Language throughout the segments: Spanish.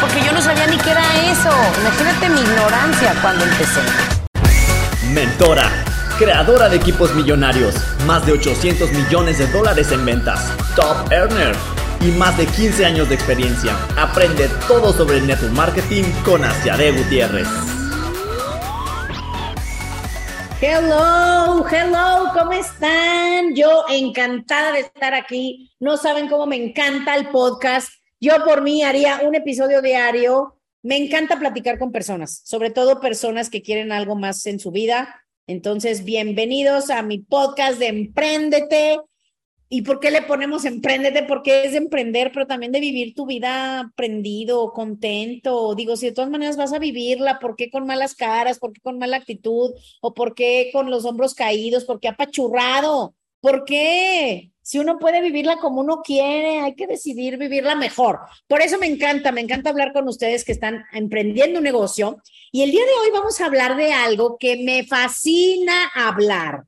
porque yo no sabía ni qué era eso. Imagínate mi ignorancia cuando empecé. Mentora, creadora de equipos millonarios, más de 800 millones de dólares en ventas, top earner y más de 15 años de experiencia. Aprende todo sobre network marketing con Asiade Gutiérrez. Hello, hello, ¿cómo están? Yo encantada de estar aquí. No saben cómo me encanta el podcast. Yo por mí haría un episodio diario me encanta platicar con personas, sobre todo personas que quieren algo más en su vida. Entonces, bienvenidos a mi podcast de Emprendete. ¿Y por qué le ponemos Emprendete? Porque es de emprender, pero también de vivir tu vida prendido, contento. Digo, si de todas maneras vas a vivirla, ¿por qué con malas caras? ¿Por qué con mala actitud? ¿O por qué con los hombros caídos? ¿Por qué apachurrado? ¿Por qué? Si uno puede vivirla como uno quiere, hay que decidir vivirla mejor. Por eso me encanta, me encanta hablar con ustedes que están emprendiendo un negocio. Y el día de hoy vamos a hablar de algo que me fascina hablar.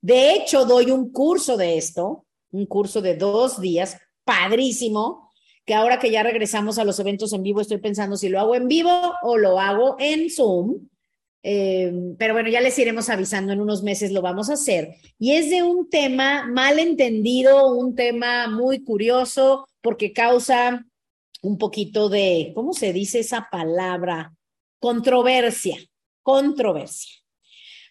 De hecho, doy un curso de esto, un curso de dos días, padrísimo, que ahora que ya regresamos a los eventos en vivo, estoy pensando si lo hago en vivo o lo hago en Zoom eh, pero bueno, ya les iremos avisando en unos meses, lo vamos a hacer. Y es de un tema mal entendido, un tema muy curioso, porque causa un poquito de, ¿cómo se dice esa palabra? Controversia, controversia.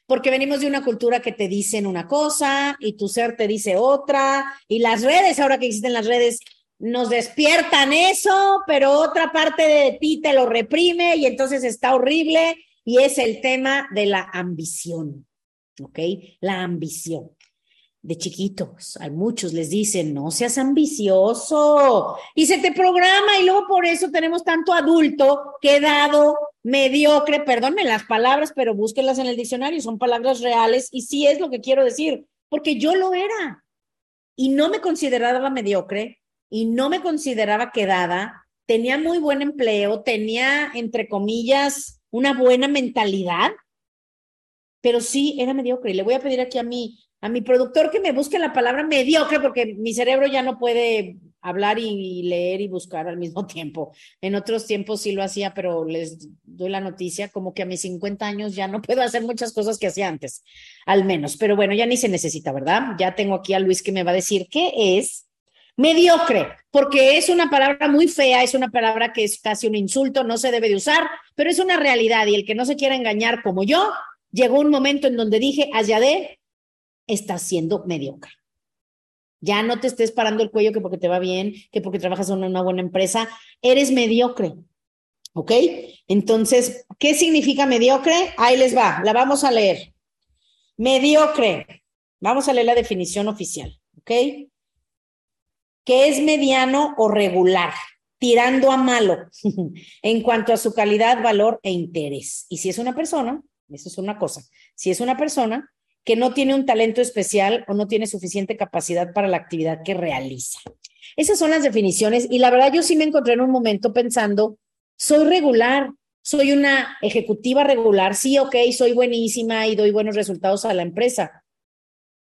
Porque venimos de una cultura que te dicen una cosa y tu ser te dice otra, y las redes, ahora que existen las redes, nos despiertan eso, pero otra parte de ti te lo reprime y entonces está horrible y es el tema de la ambición, ¿ok? La ambición. De chiquitos, a muchos les dicen, no seas ambicioso, y se te programa y luego por eso tenemos tanto adulto quedado mediocre, perdónme las palabras, pero búsquenlas en el diccionario, son palabras reales y sí es lo que quiero decir, porque yo lo era y no me consideraba mediocre y no me consideraba quedada, tenía muy buen empleo, tenía, entre comillas, una buena mentalidad, pero sí era mediocre. Y le voy a pedir aquí a mi, a mi productor que me busque la palabra mediocre porque mi cerebro ya no puede hablar y, leer y buscar al mismo tiempo. En otros tiempos sí lo hacía, pero les doy la noticia, como que a mis 50 años ya no puedo hacer muchas cosas que hacía antes, al menos. Pero bueno, ya ni se necesita, ¿verdad? Ya tengo aquí a Luis que me va a decir qué es Mediocre, porque es una palabra muy fea, es una palabra que es casi un insulto, no se debe de usar, pero es una realidad y el que no se quiera engañar como yo, llegó un momento en donde dije, Ayade, estás siendo mediocre. Ya no te estés parando el cuello que porque te va bien, que porque trabajas en una buena empresa, eres mediocre. ¿Ok? Entonces, ¿qué significa mediocre? Ahí les va, la vamos a leer. Mediocre. Vamos a leer la definición oficial. ¿Ok? Que es mediano o regular, tirando a malo en cuanto a su calidad, valor e interés. Y si es una persona, eso es una cosa, si es una persona que no tiene un talento especial o no tiene suficiente capacidad para la actividad que realiza. Esas son las definiciones y la verdad yo sí me encontré en un momento pensando, soy regular, soy una ejecutiva regular, sí, ok, soy buenísima y doy buenos resultados a la empresa,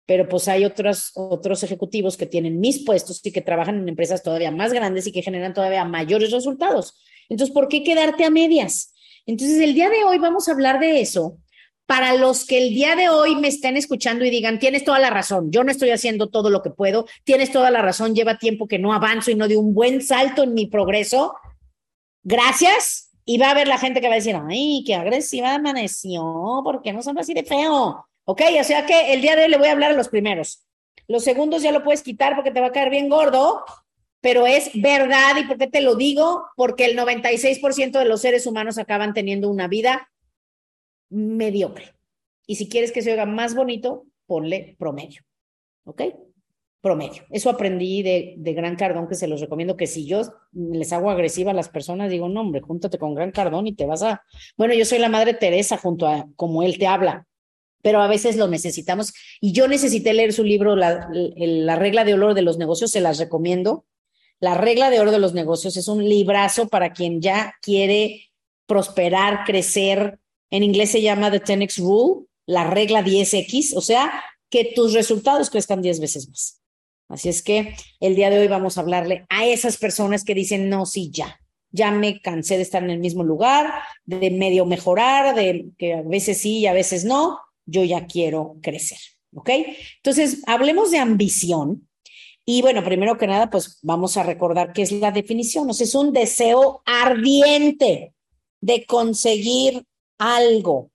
pero pues hay otros, otros ejecutivos que tienen mis puestos y que trabajan en empresas todavía más grandes y que generan todavía mayores resultados. Entonces, ¿por qué quedarte a medias? Entonces, el día de hoy vamos a hablar de eso. Para los que el día de hoy me estén escuchando y digan, tienes toda la razón, yo no estoy haciendo todo lo que puedo, tienes toda la razón, lleva tiempo que no avanzo y no de un buen salto en mi progreso, gracias. Y va a haber la gente que va a decir, ay, qué agresiva amaneció, ¿por qué no son así de feo? ¿Ok? O sea que el día de hoy le voy a hablar a los primeros. Los segundos ya lo puedes quitar porque te va a caer bien gordo, pero es verdad. ¿Y por qué te lo digo? Porque el 96% de los seres humanos acaban teniendo una vida mediocre. Y si quieres que se oiga más bonito, ponle promedio. ¿Ok? promedio. Eso aprendí de, Gran Cardón, que se los recomiendo, que si yo les hago agresiva a las personas, digo, no, hombre, júntate con Gran Cardón y te vas a... Bueno, yo soy la Madre Teresa junto a como él te habla, pero a veces lo necesitamos. Y yo necesité leer su libro, La, la regla de oro de los negocios, se las recomiendo. La regla de oro de los negocios es un librazo para quien ya quiere prosperar, crecer. En inglés se llama The 10X Rule, la regla 10X, o sea, que tus resultados crezcan 10 veces más. Así es que el día de hoy vamos a hablarle a esas personas que dicen, no, sí, ya, ya me cansé de estar en el mismo lugar, de medio mejorar, de que a veces sí y a veces no, yo ya quiero crecer, ¿ok? Entonces, hablemos de ambición. Y bueno, primero que nada, pues vamos a recordar qué es la definición. Es un deseo ardiente de conseguir algo,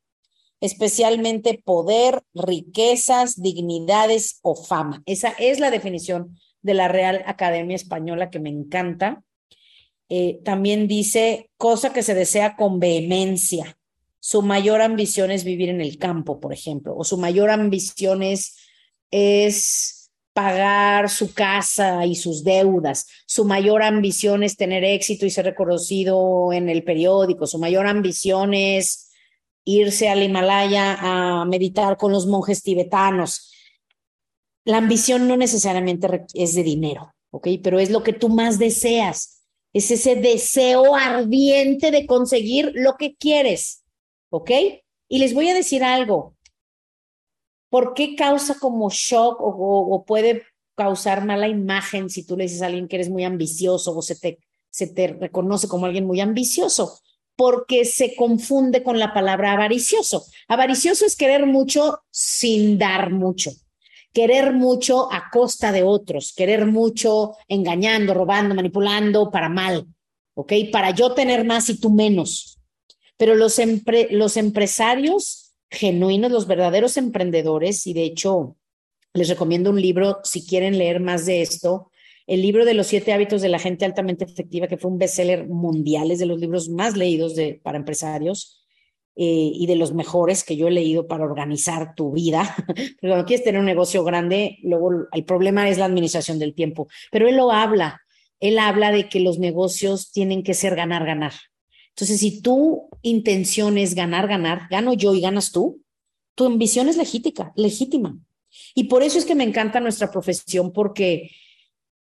especialmente poder, riquezas, dignidades o fama. Esa es la definición de la Real Academia Española que me encanta. Eh, también dice cosa que se desea con vehemencia. Su mayor ambición es vivir en el campo, por ejemplo, o su mayor ambición es, es pagar su casa y sus deudas. Su mayor ambición es tener éxito y ser reconocido en el periódico. Su mayor ambición es irse al Himalaya a meditar con los monjes tibetanos. La ambición no necesariamente es de dinero, ¿ok? Pero es lo que tú más deseas. Es ese deseo ardiente de conseguir lo que quieres, ¿ok? Y les voy a decir algo. ¿Por qué causa como shock o, puede causar mala imagen si tú le dices a alguien que eres muy ambicioso o se te, se te reconoce como alguien muy ambicioso? porque se confunde con la palabra avaricioso. Avaricioso es querer mucho sin dar mucho, querer mucho a costa de otros, querer mucho engañando, robando, manipulando para mal, ¿ok? Para yo tener más y tú menos. Pero los, empresarios genuinos, los verdaderos emprendedores, y de hecho les recomiendo un libro si quieren leer más de esto, el libro de los siete hábitos de la gente altamente efectiva, que fue un bestseller mundial, es de los libros más leídos para empresarios eh, y de los mejores que yo he leído para organizar tu vida. Pero cuando quieres tener un negocio grande, luego el problema es la administración del tiempo. Pero él lo habla. Él habla de que los negocios tienen que ser ganar, ganar. Entonces, si tu intención es ganar, ganar, gano yo y ganas tú, tu ambición es legítima, legítima. Y por eso es que me encanta nuestra profesión, porque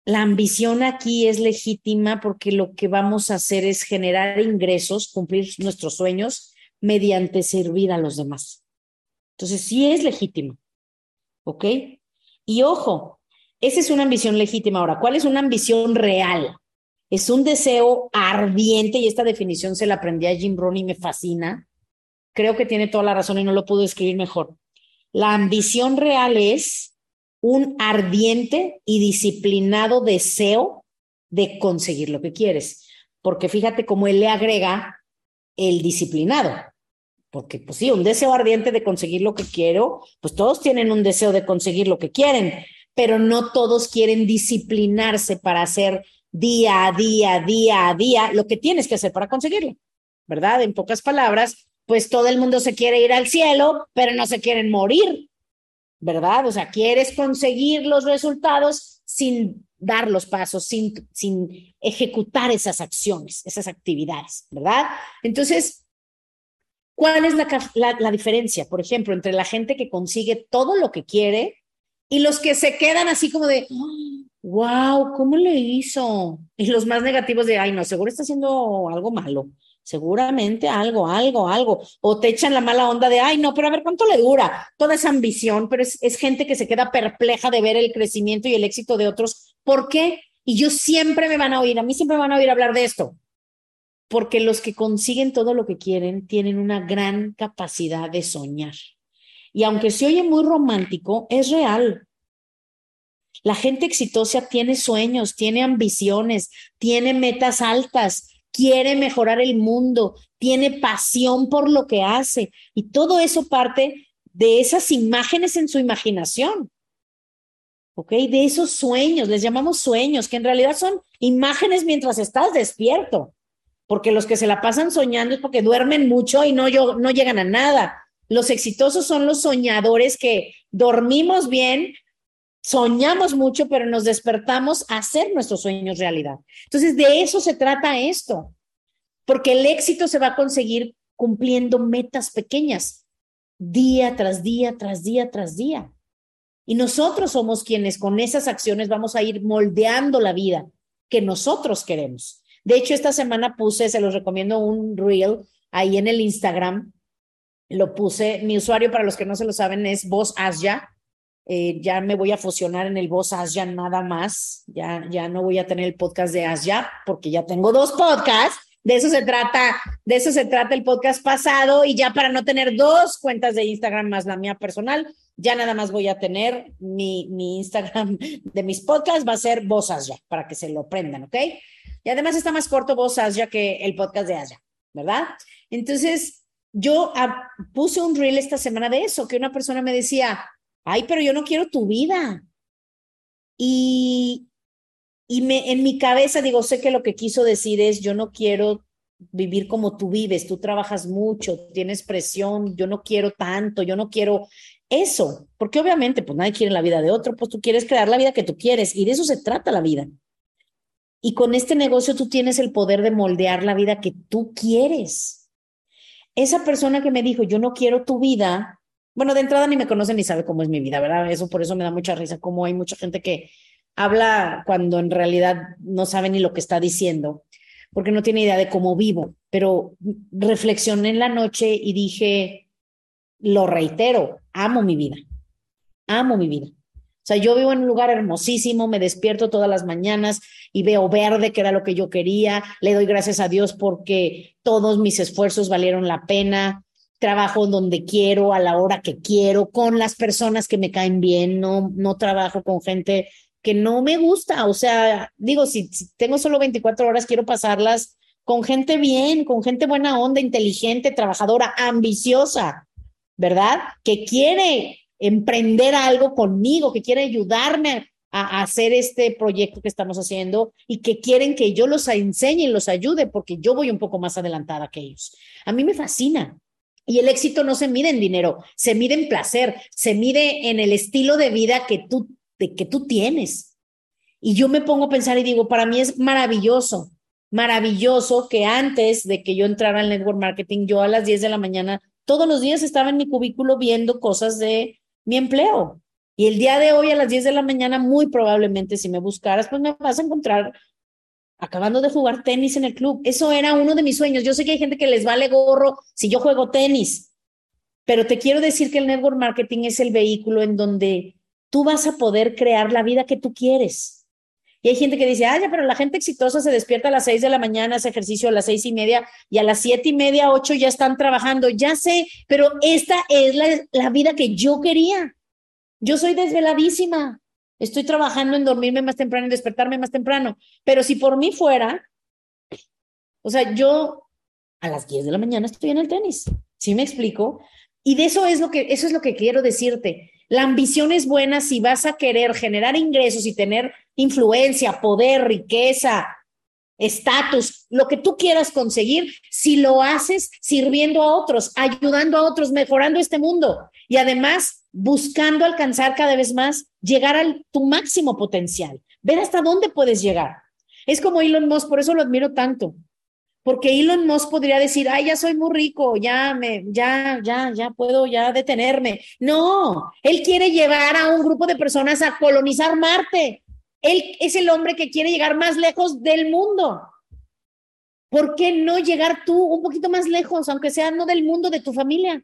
la ambición aquí es legítima porque lo que vamos a hacer es generar ingresos, cumplir nuestros sueños mediante servir a los demás. Entonces, sí es legítima. ¿Ok? Y ojo, esa es una ambición legítima. Ahora, ¿cuál es una ambición real? Es un deseo ardiente y esta definición se la aprendí a Jim Rohn y me fascina. Creo que tiene toda la razón y no lo puedo escribir mejor. La ambición real es un ardiente y disciplinado deseo de conseguir lo que quieres. Porque fíjate cómo él le agrega el disciplinado. Porque, pues sí, un deseo ardiente de conseguir lo que quiero, pues todos tienen un deseo de conseguir lo que quieren, pero no todos quieren disciplinarse para hacer día a día, día a día, lo que tienes que hacer para conseguirlo, ¿verdad? En pocas palabras, pues todo el mundo se quiere ir al cielo, pero no se quieren morir. ¿verdad? O sea, quieres conseguir los resultados sin dar los pasos, sin, sin ejecutar esas acciones, esas actividades, ¿verdad? Entonces, ¿cuál es la, la, diferencia, por ejemplo, entre la gente que consigue todo lo que quiere y los que se quedan así como de, wow, ¿cómo le hizo? Y los más negativos de, ay, no, seguro está haciendo algo malo. Seguramente algo, algo, algo. O te echan la mala onda de, ay, no, pero a ver cuánto le dura toda esa ambición, pero es, es gente que se queda perpleja de ver el crecimiento y el éxito de otros. ¿Por qué? Y yo siempre me van a oír, a mí siempre me van a oír hablar de esto. Porque los que consiguen todo lo que quieren tienen una gran capacidad de soñar. Y aunque se oye muy romántico, es real. La gente exitosa tiene sueños, tiene ambiciones, tiene metas altas, quiere mejorar el mundo, tiene pasión por lo que hace y todo eso parte de esas imágenes en su imaginación. ¿Ok? De esos sueños, les llamamos sueños, que en realidad son imágenes mientras estás despierto, porque los que se la pasan soñando es porque duermen mucho y no, no llegan a nada. Los exitosos son los soñadores que dormimos bien, Soñamos mucho, pero nos despertamos a hacer nuestros sueños realidad. Entonces, de eso se trata esto, porque el éxito se va a conseguir cumpliendo metas pequeñas, día tras día, tras día, tras día. Y nosotros somos quienes con esas acciones vamos a ir moldeando la vida que nosotros queremos. De hecho, esta semana puse, se los recomiendo un reel ahí en el Instagram. Lo puse, mi usuario para los que no se lo saben es Voz Asya. Eh, ya me voy a fusionar en el Voz Asya nada más. Ya, ya no voy a tener el podcast de Asya porque ya tengo dos podcasts. De eso se trata, de eso se trata el podcast pasado y ya para no tener dos cuentas de Instagram más la mía personal, ya nada más voy a tener mi, mi Instagram de mis podcasts, va a ser Voz Asya, para que se lo prendan, ¿ok? Y además está más corto Voz Asya que el podcast de Asya, ¿verdad? Entonces, yo ah, puse un reel esta semana de eso, que una persona me decía, ay, pero yo no quiero tu vida. Y, y me, en mi cabeza digo, sé que lo que quiso decir es, yo no quiero vivir como tú vives, tú trabajas mucho, tienes presión, yo no quiero tanto, yo no quiero eso, porque obviamente pues nadie quiere la vida de otro, pues tú quieres crear la vida que tú quieres y de eso se trata la vida. Y con este negocio tú tienes el poder de moldear la vida que tú quieres. Esa persona que me dijo, yo no quiero tu vida, bueno, de entrada ni me conoce ni sabe cómo es mi vida, ¿verdad? Eso por eso me da mucha risa, como hay mucha gente que habla cuando en realidad no sabe ni lo que está diciendo, porque no tiene idea de cómo vivo. Pero reflexioné en la noche y dije, lo reitero, amo mi vida, amo mi vida. O sea, yo vivo en un lugar hermosísimo, me despierto todas las mañanas y veo verde, que era lo que yo quería. Le doy gracias a Dios porque todos mis esfuerzos valieron la pena. Trabajo donde quiero, a la hora que quiero, con las personas que me caen bien. No, no trabajo con gente que no me gusta. O sea, digo, si, tengo solo 24 horas, quiero pasarlas con gente bien, con gente buena onda, inteligente, trabajadora, ambiciosa. ¿verdad? Que quiere emprender algo conmigo, que quiere ayudarme a, hacer este proyecto que estamos haciendo y que quieren que yo los enseñe y los ayude porque yo voy un poco más adelantada que ellos. A mí me fascina. Y el éxito no se mide en dinero, se mide en placer, se mide en el estilo de vida que tú, que tú tienes. Y yo me pongo a pensar y digo, para mí es maravilloso, maravilloso que antes de que yo entrara al network marketing, yo a las 10 de la mañana todos los días estaba en mi cubículo viendo cosas de mi empleo. Y el día de hoy a las 10 de la mañana, muy probablemente si me buscaras, pues me vas a encontrar acabando de jugar tenis en el club. Eso era uno de mis sueños. Yo sé que hay gente que les vale gorro si yo juego tenis, pero te quiero decir que el network marketing es el vehículo en donde tú vas a poder crear la vida que tú quieres. Y hay gente que dice, ay, pero la gente exitosa se despierta a las seis de la mañana, hace ejercicio a las seis y media y a las siete y media, ocho ya están trabajando. Ya sé, pero esta es la, la vida que yo quería. Yo soy desveladísima. Estoy trabajando en dormirme más temprano, en despertarme más temprano. Pero si por mí fuera, o sea, yo a las diez de la mañana estoy en el tenis. ¿Sí me explico? Y de eso es lo que, eso es lo que quiero decirte. La ambición es buena si vas a querer generar ingresos y tener influencia, poder, riqueza, estatus, lo que tú quieras conseguir, si lo haces sirviendo a otros, ayudando a otros, mejorando este mundo y además buscando alcanzar cada vez más, llegar a tu máximo potencial, ver hasta dónde puedes llegar. Es como Elon Musk, por eso lo admiro tanto porque Elon Musk podría decir, ay, ya soy muy rico, ya me, ya, ya, ya puedo ya detenerme. No, él quiere llevar a un grupo de personas a colonizar Marte. Él es el hombre que quiere llegar más lejos del mundo. ¿Por qué no llegar tú un poquito más lejos, aunque sea no del mundo de tu familia?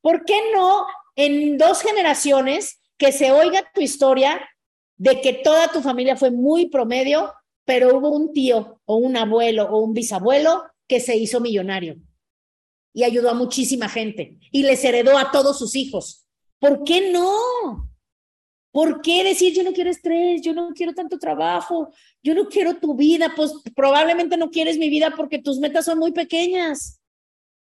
¿Por qué no en dos generaciones que se oiga tu historia de que toda tu familia fue muy promedio pero hubo un tío o un abuelo o un bisabuelo que se hizo millonario y ayudó a muchísima gente y les heredó a todos sus hijos. ¿Por qué no? ¿Por qué decir yo no quiero estrés, yo no quiero tanto trabajo, yo no quiero tu vida? Pues probablemente no quieres mi vida porque tus metas son muy pequeñas.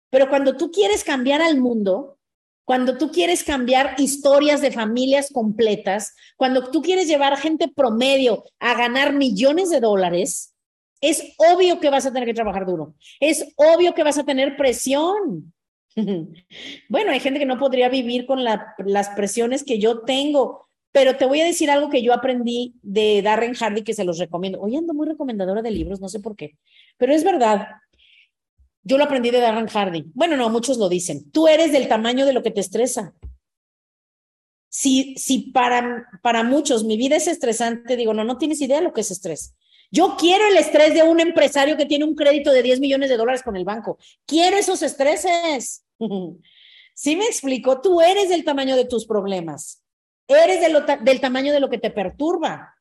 Pero cuando tú quieres cambiar al mundo, cuando tú quieres cambiar historias de familias completas, cuando tú quieres llevar gente promedio a ganar millones de dólares, es obvio que vas a tener que trabajar duro. Es obvio que vas a tener presión. bueno, hay gente que no podría vivir con las presiones que yo tengo Pero te voy a decir algo que yo aprendí de Darren Hardy que se los recomiendo. Hoy ando muy recomendadora de libros, no sé por qué, pero es verdad. Yo lo aprendí de Darren Hardy. Bueno, no, muchos lo dicen. Tú eres del tamaño de lo que te estresa. Si, si para, para muchos mi vida es estresante, digo, no, no tienes idea de lo que es estrés. Yo quiero el estrés de un empresario que tiene un crédito de 10 millones de dólares con el banco. Quiero esos estreses. ¿Sí me explico? Tú eres del tamaño de tus problemas. Eres del tamaño de lo que te perturba.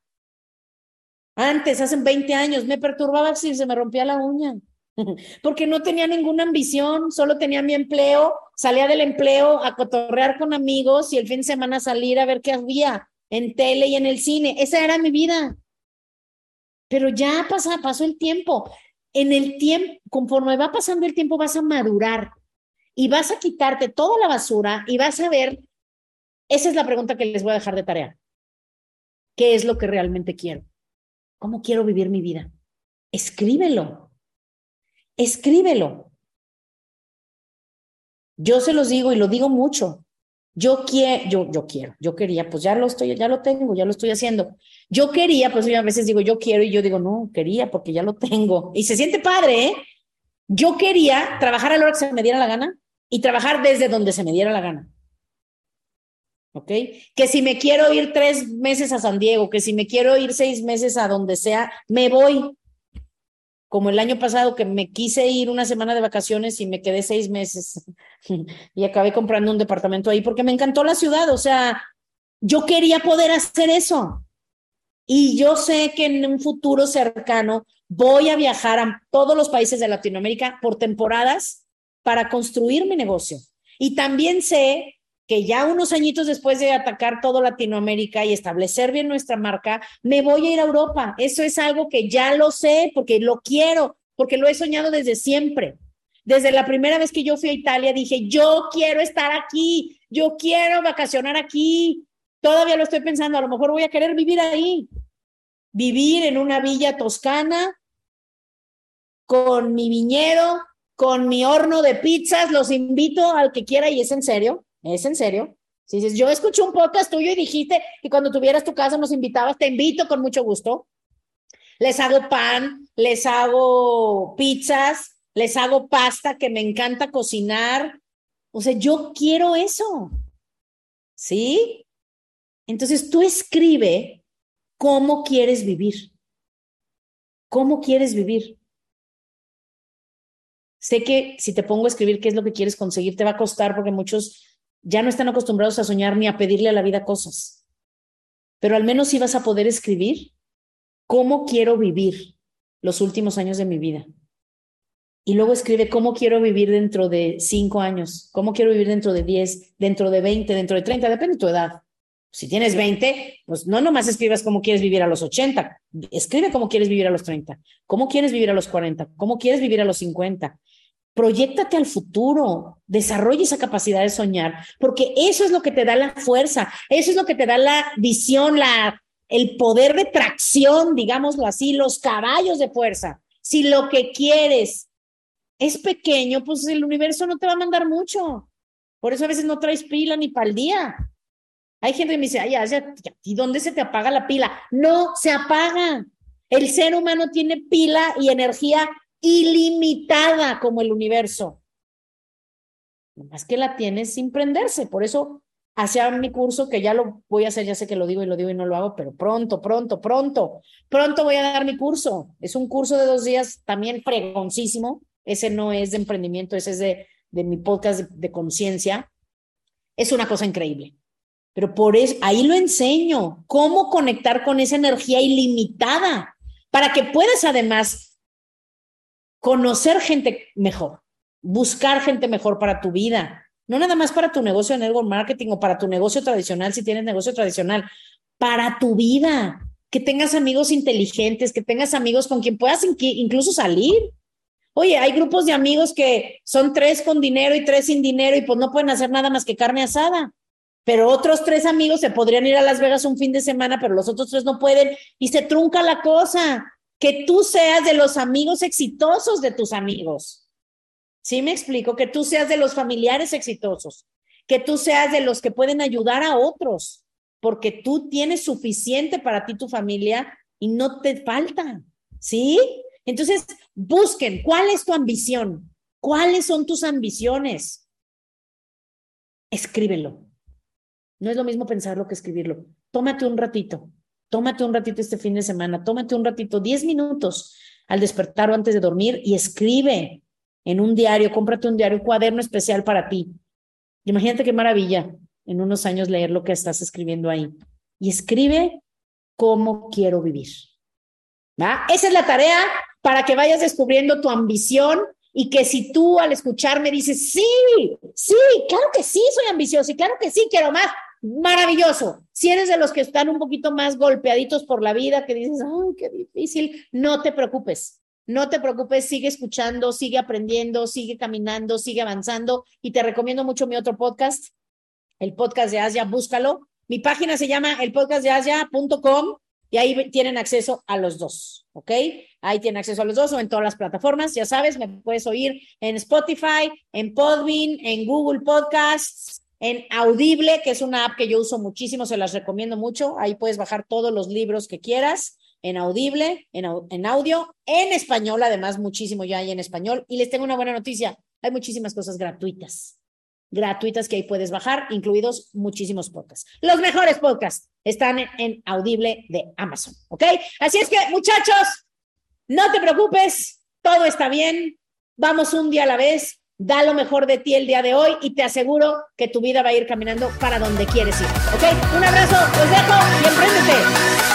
Antes, hace 20 años, me perturbaba si se me rompía la uña, porque no tenía ninguna ambición, solo tenía mi empleo, salía del empleo a cotorrear con amigos y el fin de semana salir a ver qué había en tele y en el cine. Esa era mi vida. Pero ya pasa, pasó el tiempo. En el tiempo, conforme va pasando el tiempo, vas a madurar y vas a quitarte toda la basura y vas a ver esa es la pregunta que les voy a dejar de tarea. ¿Qué es lo que realmente quiero? ¿Cómo quiero vivir mi vida? Escríbelo. Escríbelo. Yo se los digo y lo digo mucho. Yo quiero, yo, yo quiero, yo quería, pues ya lo estoy, ya lo tengo, ya lo estoy haciendo. Yo quería, pues yo a veces digo yo quiero y yo digo no, quería porque ya lo tengo. Y se siente padre, ¿eh? Yo quería trabajar a la hora que se me diera la gana y trabajar desde donde se me diera la gana. ¿Ok? Que si me quiero ir tres meses a San Diego, que si me quiero ir seis meses a donde sea, me voy. Como el año pasado que me quise ir una semana de vacaciones y me quedé seis meses y acabé comprando un departamento ahí porque me encantó la ciudad, o sea, yo quería poder hacer eso. Y yo sé que en un futuro cercano voy a viajar a todos los países de Latinoamérica por temporadas para construir mi negocio. Y también sé que ya unos añitos después de atacar todo Latinoamérica y establecer bien nuestra marca, me voy a ir a Europa. Eso es algo que ya lo sé porque lo quiero, porque lo he soñado desde siempre. Desde la primera vez que yo fui a Italia dije, yo quiero estar aquí, yo quiero vacacionar aquí. Todavía lo estoy pensando, a lo mejor voy a querer vivir ahí. Vivir en una villa toscana con mi viñedo, con mi horno de pizzas, los invito al que quiera y es en serio ¿Es en serio? Si dices, yo escuché un podcast tuyo y dijiste que cuando tuvieras tu casa nos invitabas, te invito con mucho gusto. Les hago pan, les hago pizzas, les hago pasta, que me encanta cocinar. O sea, yo quiero eso. ¿Sí? Entonces tú escribe cómo quieres vivir. ¿Cómo quieres vivir? Sé que si te pongo a escribir qué es lo que quieres conseguir, te va a costar porque muchos ya no están acostumbrados a soñar ni a pedirle a la vida cosas. Pero al menos sí vas a poder escribir cómo quiero vivir los últimos años de mi vida. Y luego escribe cómo quiero vivir dentro de cinco años, cómo quiero vivir dentro de 10, dentro de 20, dentro de 30, depende de tu edad. Si tienes 20, pues no nomás escribas cómo quieres vivir a los 80, escribe cómo quieres vivir a los 30, cómo quieres vivir a los 40, cómo quieres vivir a los 50, Proyéctate al futuro, desarrolla esa capacidad de soñar, porque eso es lo que te da la fuerza, eso es lo que te da la visión, la, el poder de tracción, digámoslo así, los caballos de fuerza. Si lo que quieres es pequeño, pues el universo no te va a mandar mucho. Por eso a veces no traes pila ni para el día. Hay gente que me dice, ay, ya, ¿y dónde se te apaga la pila? No se apaga. El ser humano tiene pila y energía ilimitada como el universo. Más que la tienes sin prenderse. Por eso hacía mi curso, que ya lo voy a hacer, ya sé que lo digo y lo digo y no lo hago, pero pronto, pronto, pronto, pronto voy a dar mi curso. Es un curso de dos días también fregoncísimo. Ese no es de emprendimiento, ese es de, de mi podcast de, de conciencia. Es una cosa increíble. Pero por eso, ahí lo enseño, cómo conectar con esa energía ilimitada, para que puedas además conocer gente mejor, buscar gente mejor para tu vida, no nada más para tu negocio de network marketing o para tu negocio tradicional, si tienes negocio tradicional, para tu vida, que tengas amigos inteligentes, que tengas amigos con quien puedas incluso salir. Oye, hay grupos de amigos que son tres con dinero y tres sin dinero y pues no pueden hacer nada más que carne asada. Pero otros tres amigos se podrían ir a Las Vegas un fin de semana, pero los otros tres no pueden y se trunca la cosa que tú seas de los amigos exitosos de tus amigos. ¿Sí me explico? Que tú seas de los familiares exitosos, que tú seas de los que pueden ayudar a otros. porque tú tienes suficiente para ti, tu familia, y no te falta, ¿sí? Entonces, busquen, ¿cuál es tu ambición? ¿Cuáles son tus ambiciones? Escríbelo. No es lo mismo pensarlo que escribirlo. Tómate un ratito, tómate un ratito este fin de semana, tómate un ratito, 10 minutos al despertar o antes de dormir y escribe en un diario, cómprate un diario, un cuaderno especial para ti. Imagínate qué maravilla en unos años leer lo que estás escribiendo ahí. Y escribe cómo quiero vivir. ¿Va? Esa es la tarea para que vayas descubriendo tu ambición y que si tú al escucharme dices, sí, sí, claro que sí, soy ambicioso y claro que sí, quiero más, maravilloso. Si eres de los que están un poquito más golpeaditos por la vida, que dices, ay, qué difícil, no te preocupes. No te preocupes, sigue escuchando, sigue aprendiendo, sigue caminando, sigue avanzando. Y te recomiendo mucho mi otro podcast, el podcast de Asia, búscalo. Mi página se llama elpodcastdeasia.com y ahí tienen acceso a los dos, ¿ok? Ahí tienen acceso a los dos o en todas las plataformas, ya sabes, me puedes oír en Spotify, en Podbean, en Google Podcasts, en Audible, que es una app que yo uso muchísimo, se las recomiendo mucho. Ahí puedes bajar todos los libros que quieras en Audible, en, en audio, en español, además muchísimo ya hay en español. Y les tengo una buena noticia, hay muchísimas cosas gratuitas gratuitas que ahí puedes bajar, incluidos muchísimos podcasts. Los mejores podcasts están en, Audible de Amazon, ¿ok? Así es que, muchachos, no te preocupes, todo está bien, vamos un día a la vez, da lo mejor de ti el día de hoy y te aseguro que tu vida va a ir caminando para donde quieres ir, ¿ok? Un abrazo, los dejo y empréndete.